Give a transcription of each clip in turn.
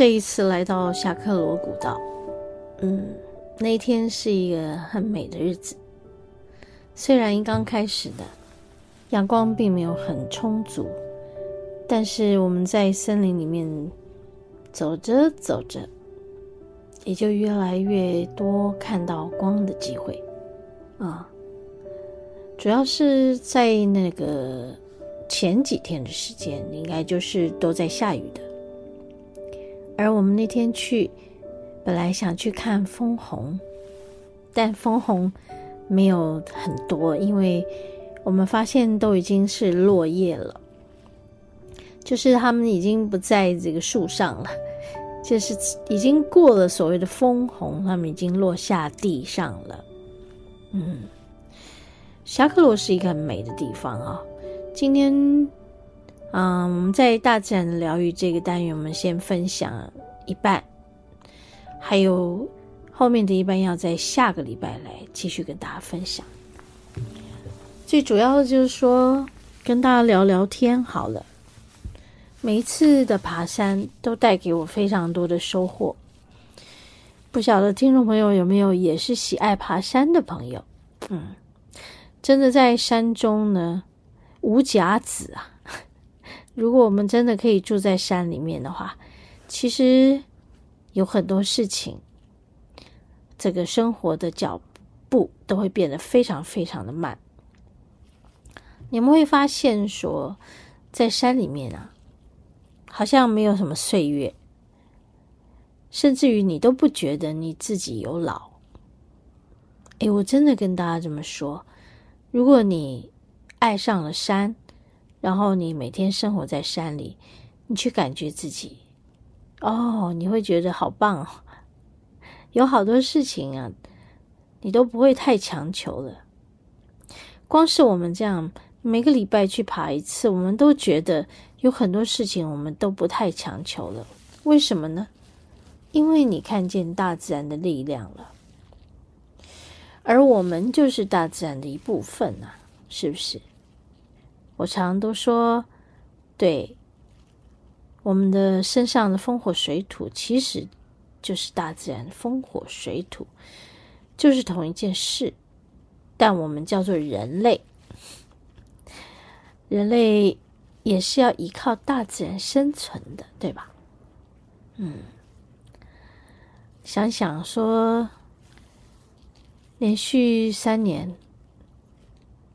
这一次来到侠客罗古道，嗯，那天是一个很美的日子。虽然刚开始的阳光并没有很充足，但是我们在森林里面走着走着，也就越来越多看到光的机会啊。主要是在那个前几天的时间，应该就是都在下雨的。而我们那天去，本来想去看枫红，但枫红没有很多，因为我们发现都已经是落叶了，就是他们已经不在这个树上了，就是已经过了所谓的枫红，他们已经落下地上了。嗯，夏克罗是一个很美的地方啊。今天。嗯，我们在大自然的疗愈这个单元，我们先分享一半，还有后面的一半要在下个礼拜来继续跟大家分享。最主要的就是说，跟大家聊聊天好了。每一次的爬山都带给我非常多的收获。不晓得听众朋友有没有也是喜爱爬山的朋友？嗯，真的在山中呢，无甲子啊。如果我们真的可以住在山里面的话，其实有很多事情，这个生活的脚步都会变得非常非常的慢。你们会发现说，在山里面啊，好像没有什么岁月，甚至于你都不觉得你自己有老。诶，我真的跟大家这么说，如果你爱上了山，然后你每天生活在山里，你去感觉自己，哦，你会觉得好棒哦。有好多事情啊，你都不会太强求了。光是我们这样每个礼拜去爬一次，我们都觉得有很多事情我们都不太强求了。为什么呢？因为你看见大自然的力量了，而我们就是大自然的一部分啊，是不是？我常都说，对，我们的身上的风火水土，其实就是大自然风火水土，就是同一件事，但我们叫做人类，人类也是要依靠大自然生存的，对吧？嗯，想想说，连续三年，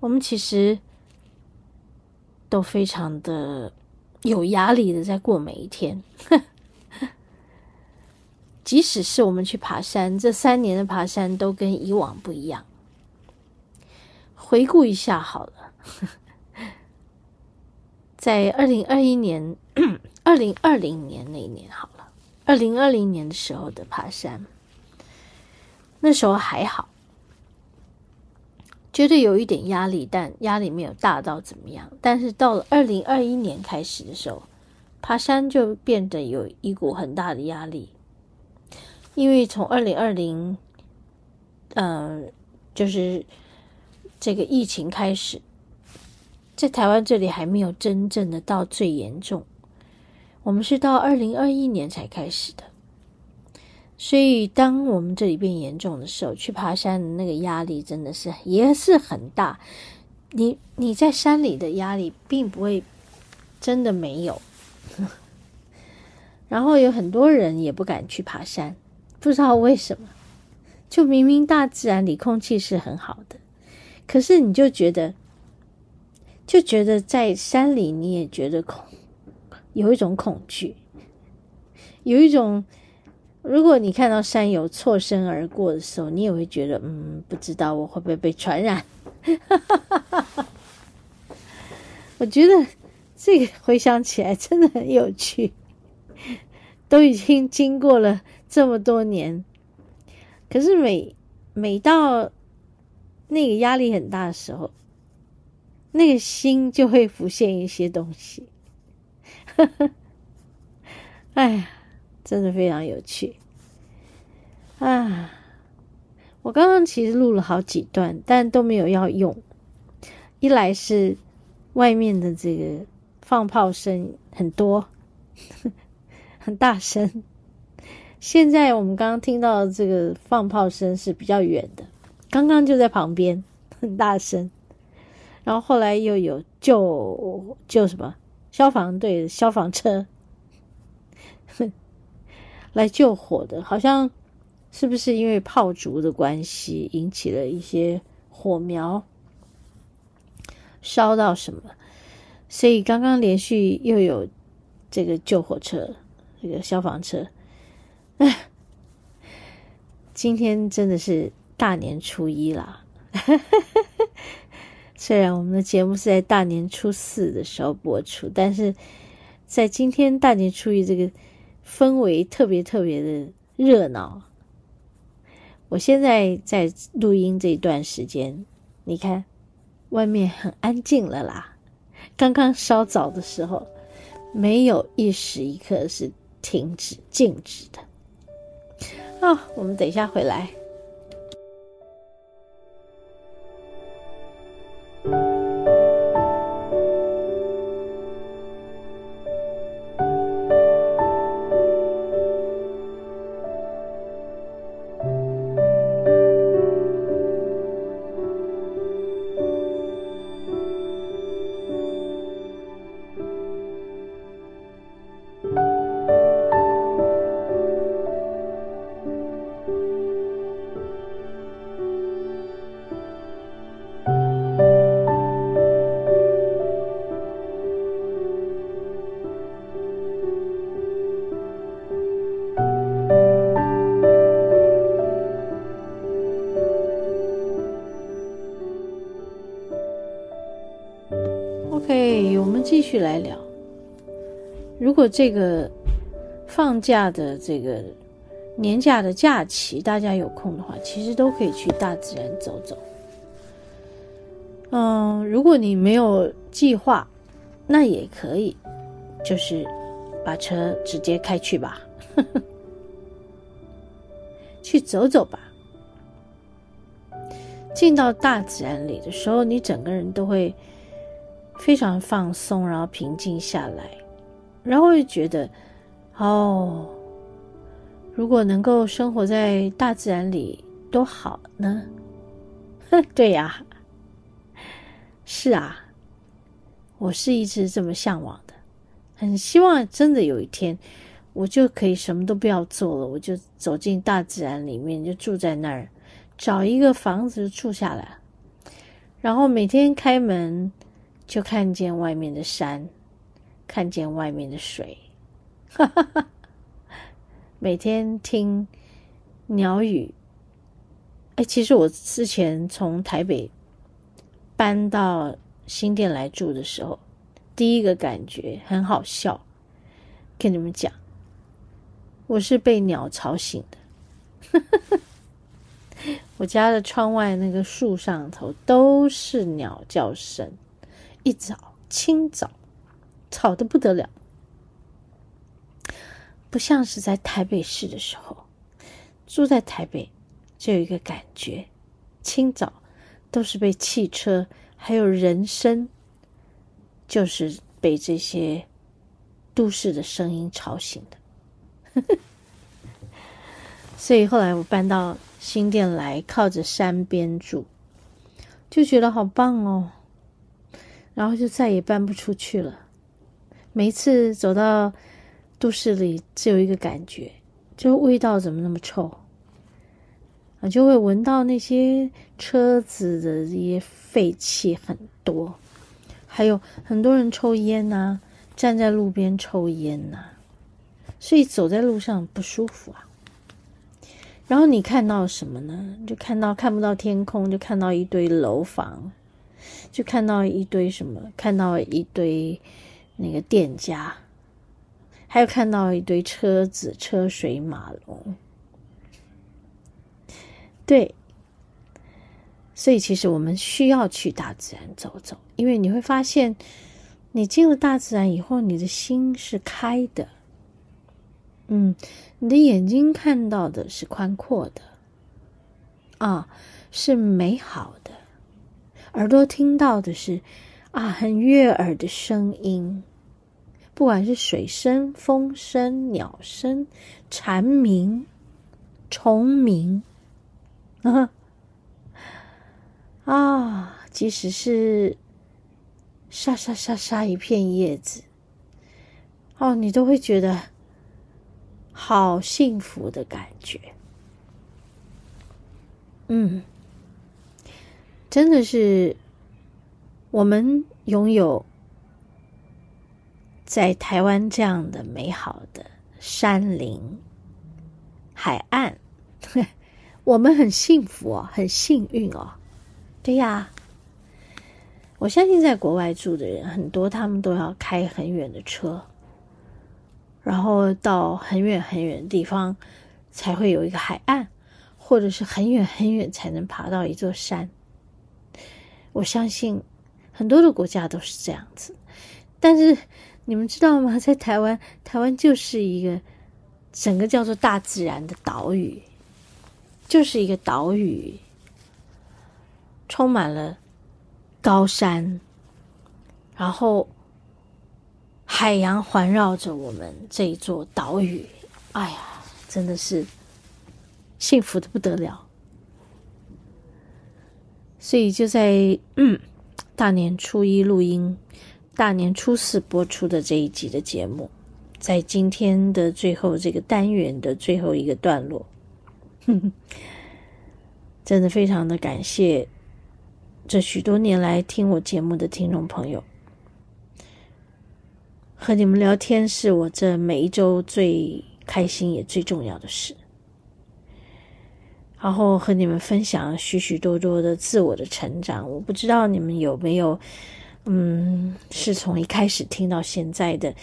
我们其实。都非常的有压力的在过每一天，即使是我们去爬山，这三年的爬山都跟以往不一样。回顾一下好了，在二零二一年、二零二零年那一年好了，二零二零年的时候的爬山，那时候还好。觉得有一点压力，但压力没有大到怎么样。但是到了二零二一年开始的时候，爬山就变得有一股很大的压力，因为从二零二零，嗯，就是这个疫情开始，在台湾这里还没有真正的到最严重，我们是到二零二一年才开始的。所以，当我们这里变严重的时候，去爬山的那个压力真的是也是很大。你你在山里的压力并不会真的没有，然后有很多人也不敢去爬山，不知道为什么。就明明大自然里空气是很好的，可是你就觉得，就觉得在山里你也觉得恐，有一种恐惧，有一种。如果你看到山友错身而过的时候，你也会觉得，嗯，不知道我会不会被传染。我觉得这个回想起来真的很有趣，都已经经过了这么多年，可是每每到那个压力很大的时候，那个心就会浮现一些东西。哎呀。真的非常有趣啊！我刚刚其实录了好几段，但都没有要用。一来是外面的这个放炮声很多，很大声。现在我们刚刚听到这个放炮声是比较远的，刚刚就在旁边，很大声。然后后来又有救救什么消防队消防车来救火的，好像是不是因为炮竹的关系引起了一些火苗烧到什么？所以刚刚连续又有这个救火车，这个消防车。哎，今天真的是大年初一啦！虽然我们的节目是在大年初四的时候播出，但是在今天大年初一这个氛围特别特别的热闹。我现在在录音这段时间，你看外面很安静了啦。刚刚稍早的时候，没有一时一刻是停止静止的。啊，我们等一下回来。我们继续来聊，如果这个放假的这个年假的假期，大家有空的话，其实都可以去大自然走走。嗯，如果你没有计划，那也可以，就是把车直接开去吧，去走走吧。进到大自然里的时候，你整个人都会。非常放松，然后平静下来，然后会觉得，哦，如果能够生活在大自然里多好呢？对呀，是啊，我是一直这么向往的，很希望真的有一天，我就可以什么都不要做了，我就走进大自然里面，就住在那儿，找一个房子住下来，然后每天开门。就看见外面的山，看见外面的水，哈哈哈。每天听鸟语。哎，其实我之前从台北搬到新店来住的时候，第一个感觉很好笑，跟你们讲，我是被鸟吵醒的。哈哈哈。我家的窗外那个树上头都是鸟叫声。一早清早，吵得不得了，不像是在台北市的时候。住在台北，就有一个感觉，清早都是被汽车还有人声，就是被这些都市的声音吵醒的。所以后来我搬到新店来，靠着山边住，就觉得好棒哦。然后就再也搬不出去了。每次走到都市里，只有一个感觉，就味道怎么那么臭啊？就会闻到那些车子的这些废气很多，还有很多人抽烟呐、站在路边抽烟呐、所以走在路上不舒服啊。然后你看到什么呢？就看到看不到天空，就看到一堆楼房。就看到一堆什么，看到一堆那个店家，还有看到一堆车子，车水马龙。对，所以其实我们需要去大自然走走，因为你会发现，你进了大自然以后，你的心是开的，嗯，你的眼睛看到的是宽阔的，啊，是美好的。耳朵听到的是啊，很悦耳的声音，不管是水声、风声、鸟声、蝉鸣、虫鸣，啊，啊，即使是沙沙沙沙一片叶子，哦，你都会觉得好幸福的感觉。嗯，真的是我们拥有在台湾这样的美好的山林、海岸，我们很幸福哦，很幸运哦。对呀，我相信在国外住的人很多，他们都要开很远的车，然后到很远很远的地方才会有一个海岸。或者是很远很远才能爬到一座山，我相信很多的国家都是这样子。但是你们知道吗？在台湾，台湾就是一个整个叫做大自然的岛屿，就是一个岛屿，充满了高山，然后海洋环绕着我们这一座岛屿。哎呀，真的是。幸福的不得了，所以就在嗯大年初一录音，大年初四播出的这一集的节目，在今天的最后这个单元的最后一个段落，哼哼，真的非常的感谢这许多年来听我节目的听众朋友，和你们聊天是我这每一周最开心也最重要的事。然后和你们分享许许多多的自我的成长，我不知道你们有没有，嗯，是从一开始听到现在的，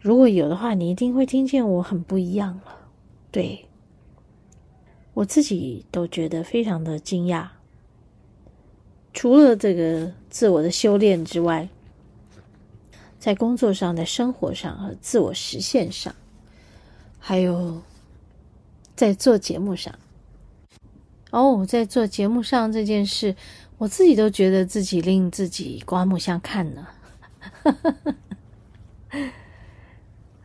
如果有的话，你一定会听见我很不一样了。对，我自己都觉得非常的惊讶。除了这个自我的修炼之外，在工作上、在生活上和自我实现上，还有在做节目上。哦，在做节目上这件事，我自己都觉得自己令自己刮目相看呢。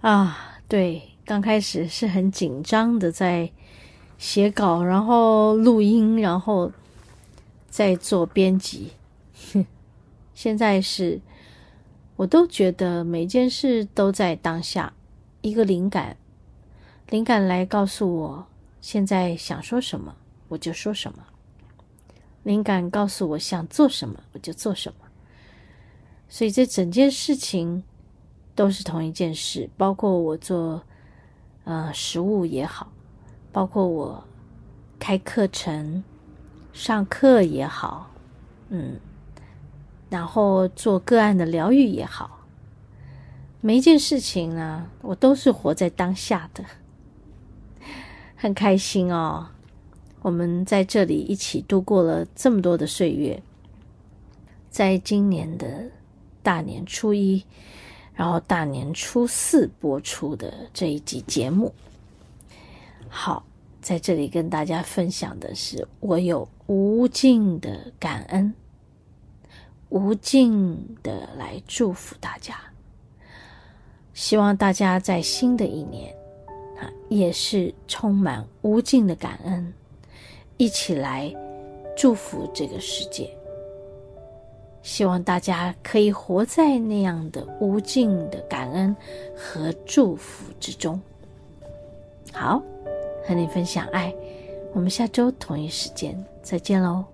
啊，对，刚开始是很紧张的，在写稿，然后录音，然后再做编辑。现在是，我都觉得每件事都在当下，一个灵感，灵感来告诉我现在想说什么。我就说什么，灵感告诉我想做什么，我就做什么。所以这整件事情都是同一件事，包括我做呃食物也好，包括我开课程、上课也好，嗯，然后做个案的疗愈也好，每一件事情呢，我都是活在当下的，很开心哦。我们在这里一起度过了这么多的岁月，在今年的大年初一，然后大年初四播出的这一集节目。好，在这里跟大家分享的是，我有无尽的感恩，无尽的来祝福大家。希望大家在新的一年啊，也是充满无尽的感恩。一起来祝福这个世界，希望大家可以活在那样的无尽的感恩和祝福之中。好，和你分享爱，我们下周同一时间再见喽。